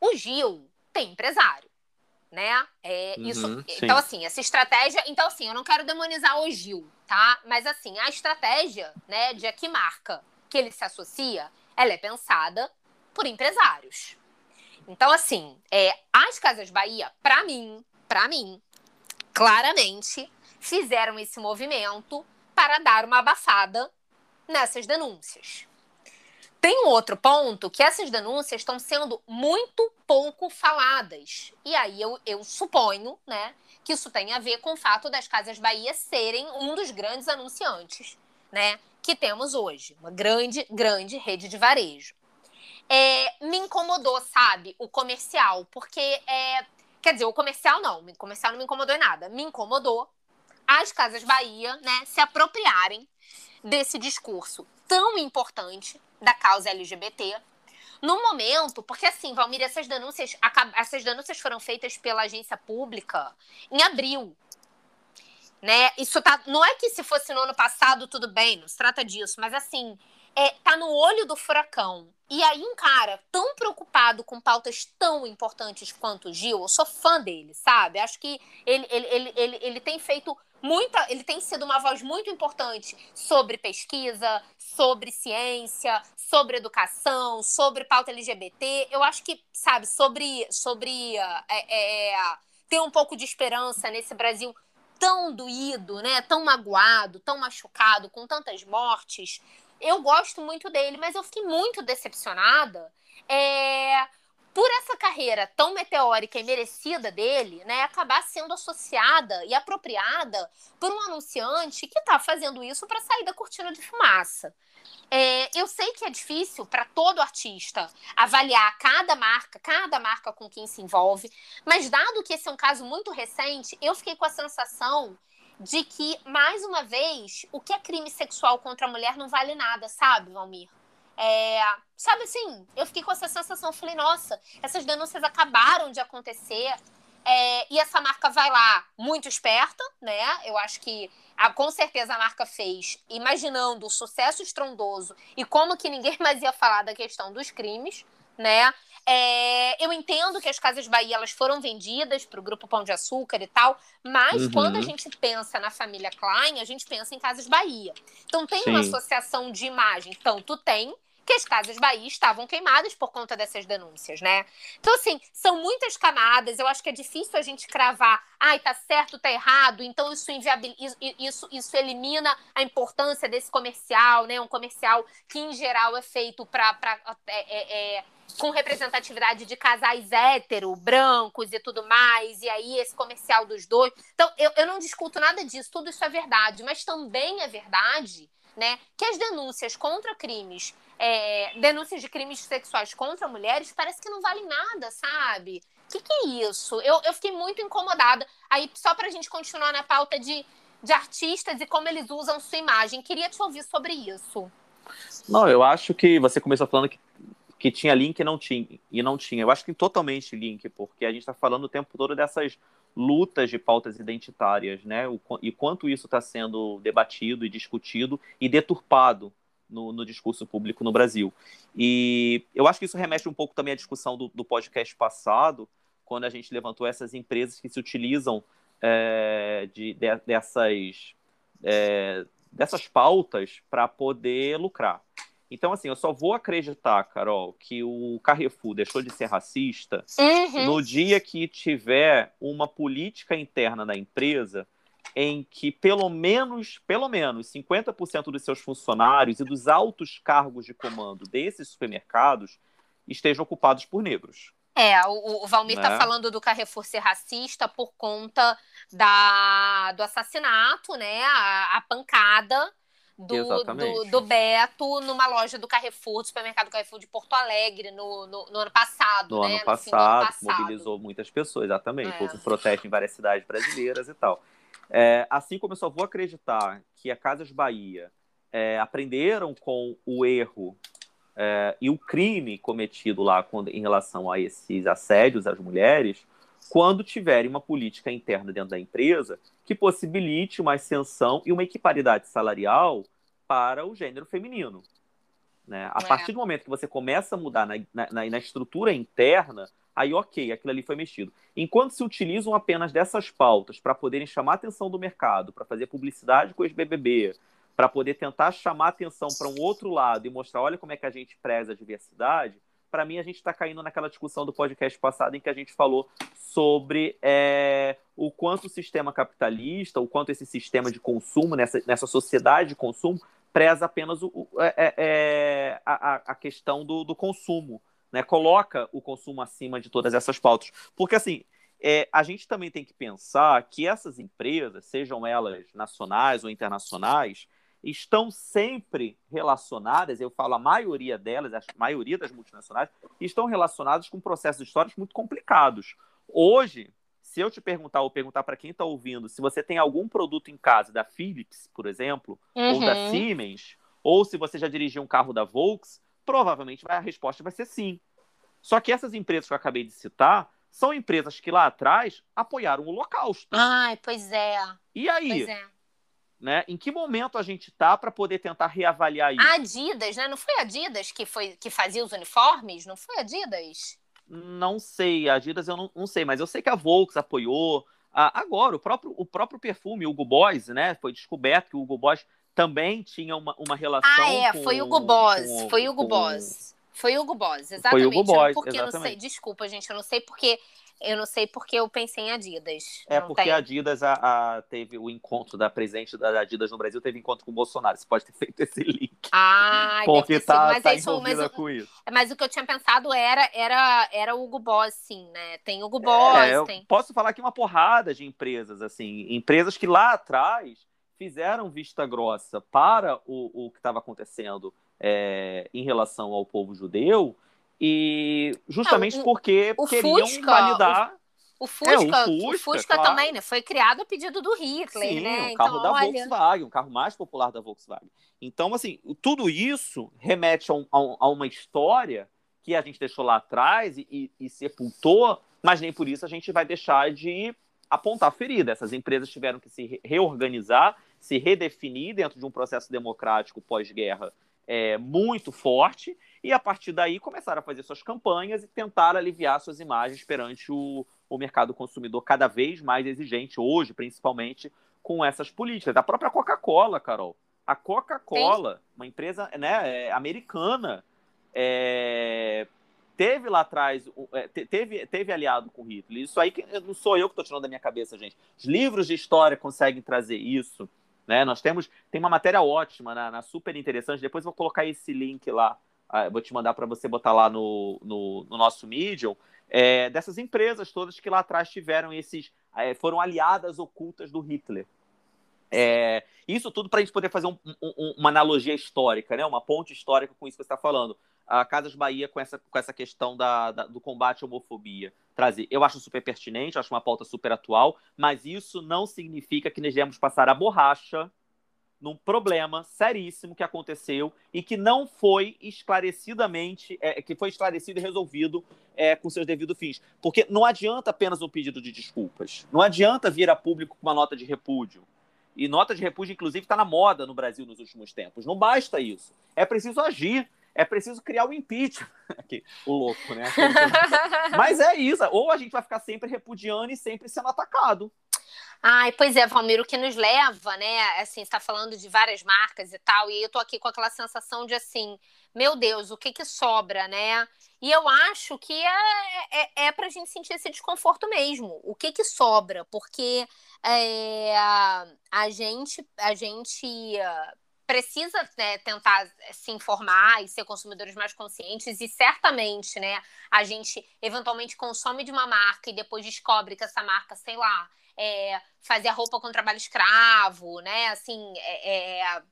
o Gil tem empresário né? É, uhum, isso, então, assim, essa estratégia. Então, assim, eu não quero demonizar o Gil, tá? Mas, assim, a estratégia, né, de a que marca que ele se associa, ela é pensada por empresários. Então, assim, é, as Casas Bahia, para mim, para mim, claramente fizeram esse movimento para dar uma abafada nessas denúncias. Tem um outro ponto que essas denúncias estão sendo muito pouco faladas. E aí eu, eu suponho, né, que isso tem a ver com o fato das Casas Bahia serem um dos grandes anunciantes, né, que temos hoje. Uma grande, grande rede de varejo. É, me incomodou, sabe, o comercial, porque é, quer dizer, o comercial não, o comercial não me incomodou em nada. Me incomodou as Casas Bahia, né, se apropriarem desse discurso tão importante da causa LGBT. No momento, porque assim, Valmir, essas denúncias, essas denúncias foram feitas pela agência pública em abril. Né? Isso tá. Não é que se fosse no ano passado, tudo bem, não se trata disso, mas assim, é, tá no olho do furacão. E aí, um cara tão preocupado com pautas tão importantes quanto o Gil, eu sou fã dele, sabe? Acho que ele, ele, ele, ele, ele tem feito muita. Ele tem sido uma voz muito importante sobre pesquisa, sobre ciência, sobre educação, sobre pauta LGBT. Eu acho que, sabe, sobre, sobre é, é, ter um pouco de esperança nesse Brasil tão doído, né? Tão magoado, tão machucado, com tantas mortes. Eu gosto muito dele, mas eu fiquei muito decepcionada. É, por essa carreira tão meteórica e merecida dele, né, acabar sendo associada e apropriada por um anunciante que está fazendo isso para sair da cortina de fumaça. É, eu sei que é difícil para todo artista avaliar cada marca, cada marca com quem se envolve, mas dado que esse é um caso muito recente, eu fiquei com a sensação de que, mais uma vez, o que é crime sexual contra a mulher não vale nada, sabe, Valmir? É, sabe assim, eu fiquei com essa sensação, falei, nossa, essas denúncias acabaram de acontecer. É, e essa marca vai lá muito esperta, né? Eu acho que a, com certeza a marca fez, imaginando o sucesso estrondoso e como que ninguém mais ia falar da questão dos crimes, né? É, eu entendo que as Casas Bahia elas foram vendidas para o Grupo Pão de Açúcar e tal, mas uhum. quando a gente pensa na família Klein, a gente pensa em Casas Bahia. Então tem Sim. uma associação de imagem, tanto tem, que as Casas Bahia estavam queimadas por conta dessas denúncias, né? Então, assim, são muitas camadas. Eu acho que é difícil a gente cravar, ai, tá certo, tá errado, então isso, inviabiliza, isso, isso elimina a importância desse comercial, né? Um comercial que, em geral, é feito para. É, é, é, com representatividade de casais hétero, brancos e tudo mais, e aí esse comercial dos dois. Então, eu, eu não discuto nada disso, tudo isso é verdade, mas também é verdade né, que as denúncias contra crimes é, denúncias de crimes sexuais contra mulheres parece que não valem nada, sabe? O que, que é isso? Eu, eu fiquei muito incomodada. Aí, só para a gente continuar na pauta de, de artistas e como eles usam sua imagem, queria te ouvir sobre isso. Não, eu acho que você começou falando que, que tinha link e não tinha, e não tinha. Eu acho que totalmente link, porque a gente está falando o tempo todo dessas lutas de pautas identitárias, né? O, e quanto isso está sendo debatido e discutido e deturpado no, no, discurso público no Brasil. E eu acho que isso remete um pouco também à discussão do, do podcast passado, quando a gente levantou essas empresas que se utilizam é, de, de, dessas, é, dessas pautas para poder lucrar. Então, assim, eu só vou acreditar, Carol, que o Carrefour deixou de ser racista uhum. no dia que tiver uma política interna da empresa em que pelo menos, pelo menos 50% dos seus funcionários e dos altos cargos de comando desses supermercados estejam ocupados por negros. É, o, o Valmir está né? falando do Carrefour ser racista por conta da, do assassinato, né? A, a pancada do, do, do, Beto numa loja do Carrefour, do supermercado Carrefour de Porto Alegre, no, no, no ano passado. No, né? ano, passado, ano passado, mobilizou muitas pessoas, exatamente. É. Houve um protesto em várias cidades brasileiras e tal. É, assim como eu só vou acreditar que a Casas Bahia é, aprenderam com o erro é, e o crime cometido lá quando, em relação a esses assédios às mulheres, quando tiverem uma política interna dentro da empresa que possibilite uma ascensão e uma equiparidade salarial para o gênero feminino. Né? A é. partir do momento que você começa a mudar na, na, na, estrutura interna, aí ok, aquilo ali foi mexido. Enquanto se utilizam apenas dessas pautas para poderem chamar a atenção do mercado, para fazer publicidade com os BBB, para poder tentar chamar a atenção para um outro lado e mostrar, olha como é que a gente preza a diversidade, para mim a gente está caindo naquela discussão do podcast passado em que a gente falou sobre é, o quanto o sistema capitalista, o quanto esse sistema de consumo, nessa, nessa sociedade de consumo, preza apenas o, é, é, é, a, a questão do, do consumo, né? coloca o consumo acima de todas essas pautas. Porque, assim, é, a gente também tem que pensar que essas empresas, sejam elas nacionais ou internacionais, estão sempre relacionadas, eu falo a maioria delas, a maioria das multinacionais, estão relacionadas com processos históricos muito complicados. Hoje, se eu te perguntar ou perguntar para quem está ouvindo, se você tem algum produto em casa da Philips, por exemplo, uhum. ou da uhum. Siemens, ou se você já dirigiu um carro da Volks, provavelmente a resposta vai ser sim. Só que essas empresas que eu acabei de citar são empresas que lá atrás apoiaram o Holocausto. Ai, pois é. E aí? Pois é. Né? Em que momento a gente tá para poder tentar reavaliar isso? A Adidas, né? Não foi a Adidas que foi que fazia os uniformes? Não foi a Adidas? Não sei, a Adidas eu não, não sei, mas eu sei que a Volks apoiou. Ah, agora, o próprio, o próprio perfume, o Hugo Boss, né? Foi descoberto que o Hugo Boss também tinha uma, uma relação. Ah, é, com, foi Hugo Boss, com, foi Hugo com... Boss. Foi Hugo Boss, exatamente. Foi Hugo Boss, porque exatamente. não sei, desculpa, gente, eu não sei porque eu não sei porque eu pensei em Adidas. É porque a Adidas a, a, teve o encontro da presidente da Adidas no Brasil, teve encontro com o Bolsonaro. Você pode ter feito esse link. Ah, porque tá, mas tá é isso, mas, com isso. Mas o que eu tinha pensado era era era o Hugo Boss, sim, né? Tem Hugo Boss, é, tem. Posso falar aqui uma porrada de empresas, assim, empresas que lá atrás fizeram vista grossa para o, o que estava acontecendo é, em relação ao povo judeu e justamente não, o, porque o queriam Fusca, validar. O, o, Fusca, é, o Fusca, o Fusca claro. também, né? Foi criado a pedido do Hitler, Sim, né? um carro então, da olha... Volkswagen, um carro mais popular da Volkswagen. Então, assim, tudo isso remete a, um, a uma história que a gente deixou lá atrás e, e, e sepultou, mas nem por isso a gente vai deixar de apontar a ferida. Essas empresas tiveram que se reorganizar, se redefinir dentro de um processo democrático pós-guerra é, muito forte e a partir daí começaram a fazer suas campanhas e tentar aliviar suas imagens perante o, o mercado consumidor cada vez mais exigente, hoje, principalmente, com essas políticas. A própria Coca-Cola, Carol. A Coca-Cola, uma empresa né, é, americana, é, teve lá atrás, é, teve, teve aliado com Hitler. Isso aí não sou eu que estou tirando da minha cabeça, gente. Os livros de história conseguem trazer isso. Né? Nós temos tem uma matéria ótima na, na super interessante. Depois vou colocar esse link lá vou te mandar para você botar lá no, no, no nosso Medium, é, dessas empresas todas que lá atrás tiveram esses, é, foram aliadas ocultas do Hitler. É, isso tudo para a gente poder fazer um, um, uma analogia histórica, né? uma ponte histórica com isso que você está falando. A Casas Bahia com essa, com essa questão da, da, do combate à homofobia. Trazer. Eu acho super pertinente, acho uma pauta super atual, mas isso não significa que nós devemos passar a borracha num problema seríssimo que aconteceu e que não foi esclarecidamente, é, que foi esclarecido e resolvido é, com seus devidos fins. Porque não adianta apenas um pedido de desculpas. Não adianta vir a público com uma nota de repúdio. E nota de repúdio, inclusive, está na moda no Brasil nos últimos tempos. Não basta isso. É preciso agir. É preciso criar o impeachment. Aqui, o louco, né? Mas é isso. Ou a gente vai ficar sempre repudiando e sempre sendo atacado. Ai, pois é, Valmir, o que nos leva, né? Assim, está falando de várias marcas e tal, e eu tô aqui com aquela sensação de assim, meu Deus, o que que sobra, né? E eu acho que é, é, é para a gente sentir esse desconforto mesmo. O que que sobra? Porque é, a gente, a gente precisa né, tentar se informar e ser consumidores mais conscientes e certamente, né, a gente eventualmente consome de uma marca e depois descobre que essa marca, sei lá, é, fazia roupa com trabalho escravo, né? Assim, é, é,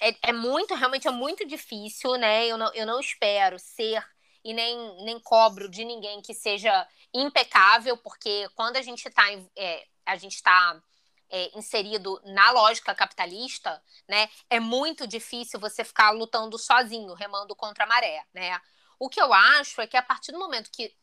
é, é, muito, realmente é muito difícil, né? Eu não, eu não espero ser e nem, nem cobro de ninguém que seja impecável, porque quando a gente está é, a gente está é, inserido na lógica capitalista, né, é muito difícil você ficar lutando sozinho, remando contra a maré, né? O que eu acho é que a partir do momento que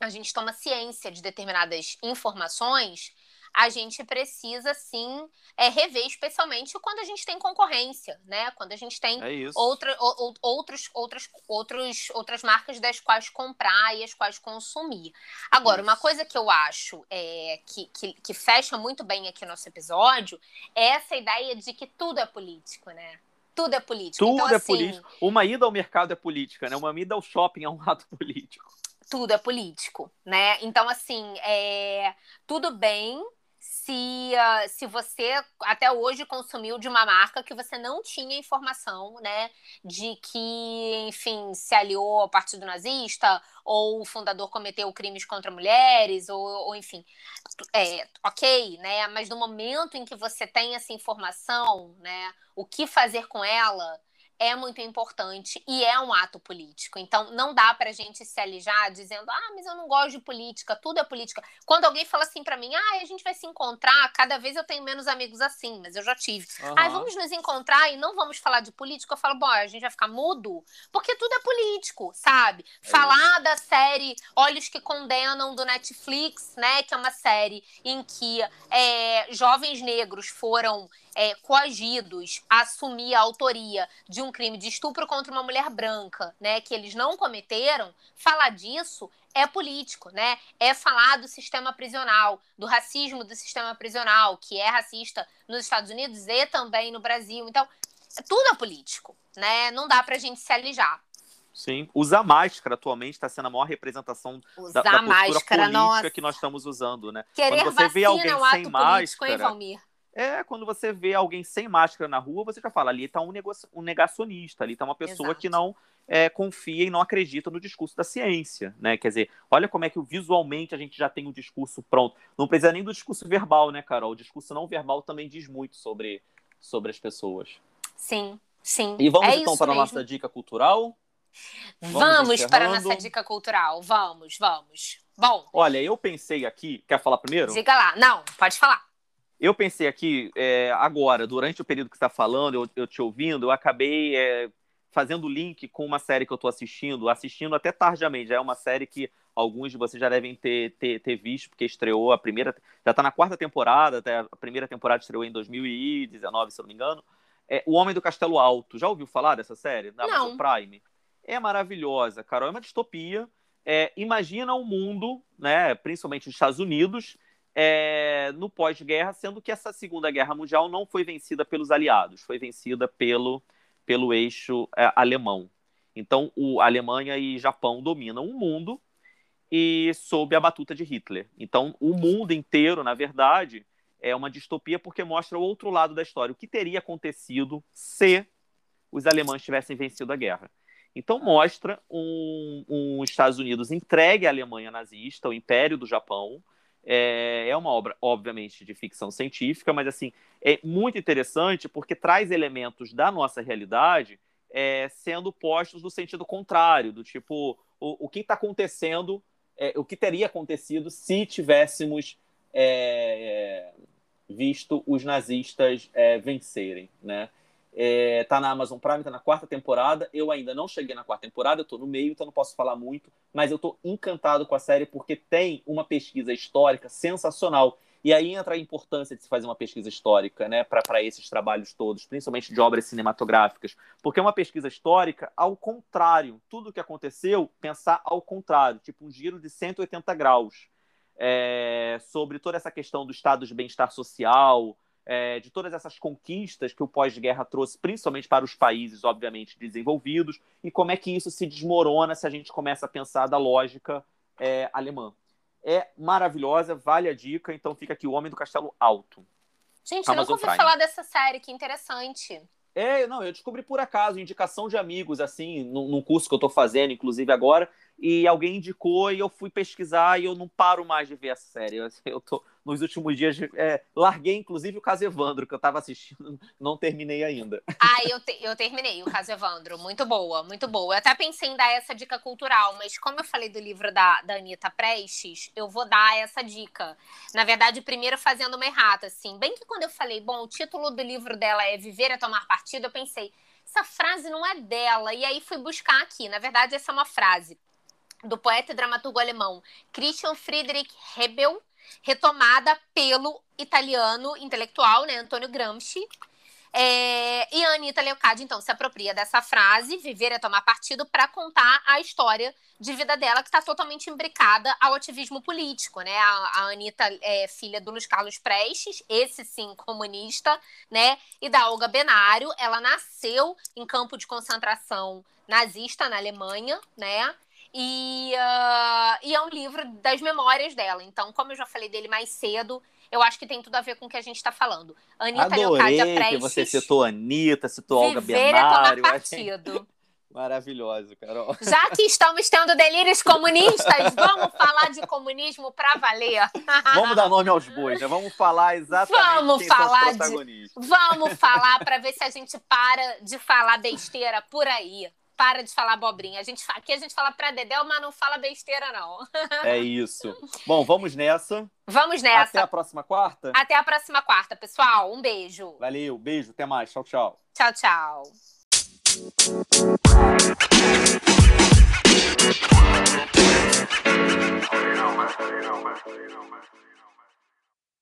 a gente toma ciência de determinadas informações, a gente precisa sim é, rever, especialmente quando a gente tem concorrência, né? Quando a gente tem é outra, ou, outros, outras, outros, outras marcas das quais comprar e as quais consumir. Agora, isso. uma coisa que eu acho é, que, que, que fecha muito bem aqui no nosso episódio é essa ideia de que tudo é político, né? Tudo é político. Tudo então, é assim, político. Uma ida ao mercado é política, né? Uma ida ao shopping é um ato político. Tudo é político, né? Então, assim, é... tudo bem se, uh, se você até hoje consumiu de uma marca que você não tinha informação, né, de que, enfim, se aliou ao partido nazista ou o fundador cometeu crimes contra mulheres ou, ou enfim, é, ok, né, mas no momento em que você tem essa informação, né, o que fazer com ela é muito importante e é um ato político. Então, não dá para a gente se alijar dizendo, ah, mas eu não gosto de política, tudo é política. Quando alguém fala assim para mim, ah, a gente vai se encontrar, cada vez eu tenho menos amigos assim, mas eu já tive. Uhum. Ah, vamos nos encontrar e não vamos falar de política. Eu falo, bom, a gente vai ficar mudo, porque tudo é político, sabe? É falar da série Olhos que Condenam do Netflix, né, que é uma série em que é, jovens negros foram é, coagidos a assumir a autoria de um crime de estupro contra uma mulher branca, né, que eles não cometeram, falar disso é político, né? É falar do sistema prisional, do racismo do sistema prisional, que é racista nos Estados Unidos e também no Brasil. Então, tudo é político, né? Não dá pra gente se alijar. Sim, usar máscara atualmente está sendo a maior representação da, da postura máscara, política nossa. que nós estamos usando, né? Querer Quando você vê alguém é um sem máscara, hein, Valmir? É, quando você vê alguém sem máscara na rua, você já fala, ali está um, um, negacionista, ali está uma pessoa Exato. que não é, confia e não acredita no discurso da ciência, né? Quer dizer, olha como é que visualmente a gente já tem o um discurso pronto. Não precisa nem do discurso verbal, né, Carol? O discurso não verbal também diz muito sobre, sobre as pessoas. Sim, sim. E vamos é então para mesmo. a nossa dica cultural? Vamos, vamos para a nossa dica cultural. Vamos, vamos. Bom. Olha, eu pensei aqui. Quer falar primeiro? Diga lá. Não, pode falar. Eu pensei aqui, é, agora, durante o período que você está falando, eu, eu, te ouvindo, eu acabei é, fazendo link com uma série que eu estou assistindo, assistindo até tardiamente. Já é uma série que alguns de vocês já devem ter, ter, ter visto, porque estreou a primeira. Já está na quarta temporada, até a primeira temporada estreou em 2019, se eu não me engano. É O Homem do Castelo Alto. Já ouviu falar dessa série? Amazon Prime? É maravilhosa, Carol. É uma distopia. É, imagina um mundo, né, principalmente nos Estados Unidos, é, no pós-guerra, sendo que essa Segunda Guerra Mundial não foi vencida pelos aliados, foi vencida pelo, pelo eixo é, alemão. Então, o, Alemanha e Japão dominam o mundo e sob a batuta de Hitler. Então, o mundo inteiro, na verdade, é uma distopia porque mostra o outro lado da história. O que teria acontecido se os alemães tivessem vencido a guerra? Então, mostra um, um Estados Unidos entregue à Alemanha nazista, o Império do Japão, é, é uma obra, obviamente, de ficção científica, mas assim é muito interessante porque traz elementos da nossa realidade é, sendo postos no sentido contrário, do tipo o, o que está acontecendo, é, o que teria acontecido se tivéssemos é, visto os nazistas é, vencerem, né? É, tá na Amazon Prime, tá na quarta temporada. Eu ainda não cheguei na quarta temporada, eu tô no meio, então não posso falar muito, mas eu tô encantado com a série porque tem uma pesquisa histórica sensacional. E aí entra a importância de se fazer uma pesquisa histórica, né, para esses trabalhos todos, principalmente de obras cinematográficas, porque uma pesquisa histórica ao contrário, tudo o que aconteceu, pensar ao contrário, tipo um giro de 180 graus, é, sobre toda essa questão do estado de bem-estar social, é, de todas essas conquistas que o pós-guerra trouxe, principalmente para os países, obviamente, desenvolvidos, e como é que isso se desmorona se a gente começa a pensar da lógica é, alemã. É maravilhosa, vale a dica, então fica aqui o Homem do Castelo Alto. Gente, eu nunca ouvi Prime. falar dessa série, que interessante. É, não, eu descobri por acaso, indicação de amigos, assim, num, num curso que eu estou fazendo, inclusive agora, e alguém indicou e eu fui pesquisar e eu não paro mais de ver essa série. Eu, eu tô, nos últimos dias. É, larguei, inclusive, o caso Evandro, que eu estava assistindo, não terminei ainda. Ah, eu, te, eu terminei o caso Evandro. Muito boa, muito boa. Eu até pensei em dar essa dica cultural, mas como eu falei do livro da, da Anitta Prestes, eu vou dar essa dica. Na verdade, primeiro fazendo uma errata, assim. Bem que quando eu falei, bom, o título do livro dela é Viver é Tomar Partido, eu pensei, essa frase não é dela. E aí fui buscar aqui. Na verdade, essa é uma frase do poeta e dramaturgo alemão Christian Friedrich Hebel, retomada pelo italiano intelectual, né, Antônio Gramsci. É, e a Anitta Leocádio, então, se apropria dessa frase, viver é tomar partido, para contar a história de vida dela, que está totalmente imbricada ao ativismo político, né? A, a Anitta é filha do Luiz Carlos Prestes, esse sim comunista, né? E da Olga Benário. Ela nasceu em campo de concentração nazista na Alemanha, né? E, uh, e é um livro das memórias dela. Então, como eu já falei dele mais cedo, eu acho que tem tudo a ver com o que a gente está falando. Anitta Leocádia Prestes. que você citou Anitta, citou Olga Benário. É tomar partido. Maravilhoso, Carol. Já que estamos tendo delírios comunistas, vamos falar de comunismo para valer. Vamos dar nome aos bois, né? Vamos falar exatamente vamos quem falar são os protagonistas. De... Vamos falar para ver se a gente para de falar besteira por aí para de falar abobrinha. A gente, aqui a gente fala pra Dedéu, mas não fala besteira, não. É isso. Bom, vamos nessa. Vamos nessa. Até a próxima quarta? Até a próxima quarta, pessoal. Um beijo. Valeu, beijo, até mais. Tchau, tchau. Tchau, tchau.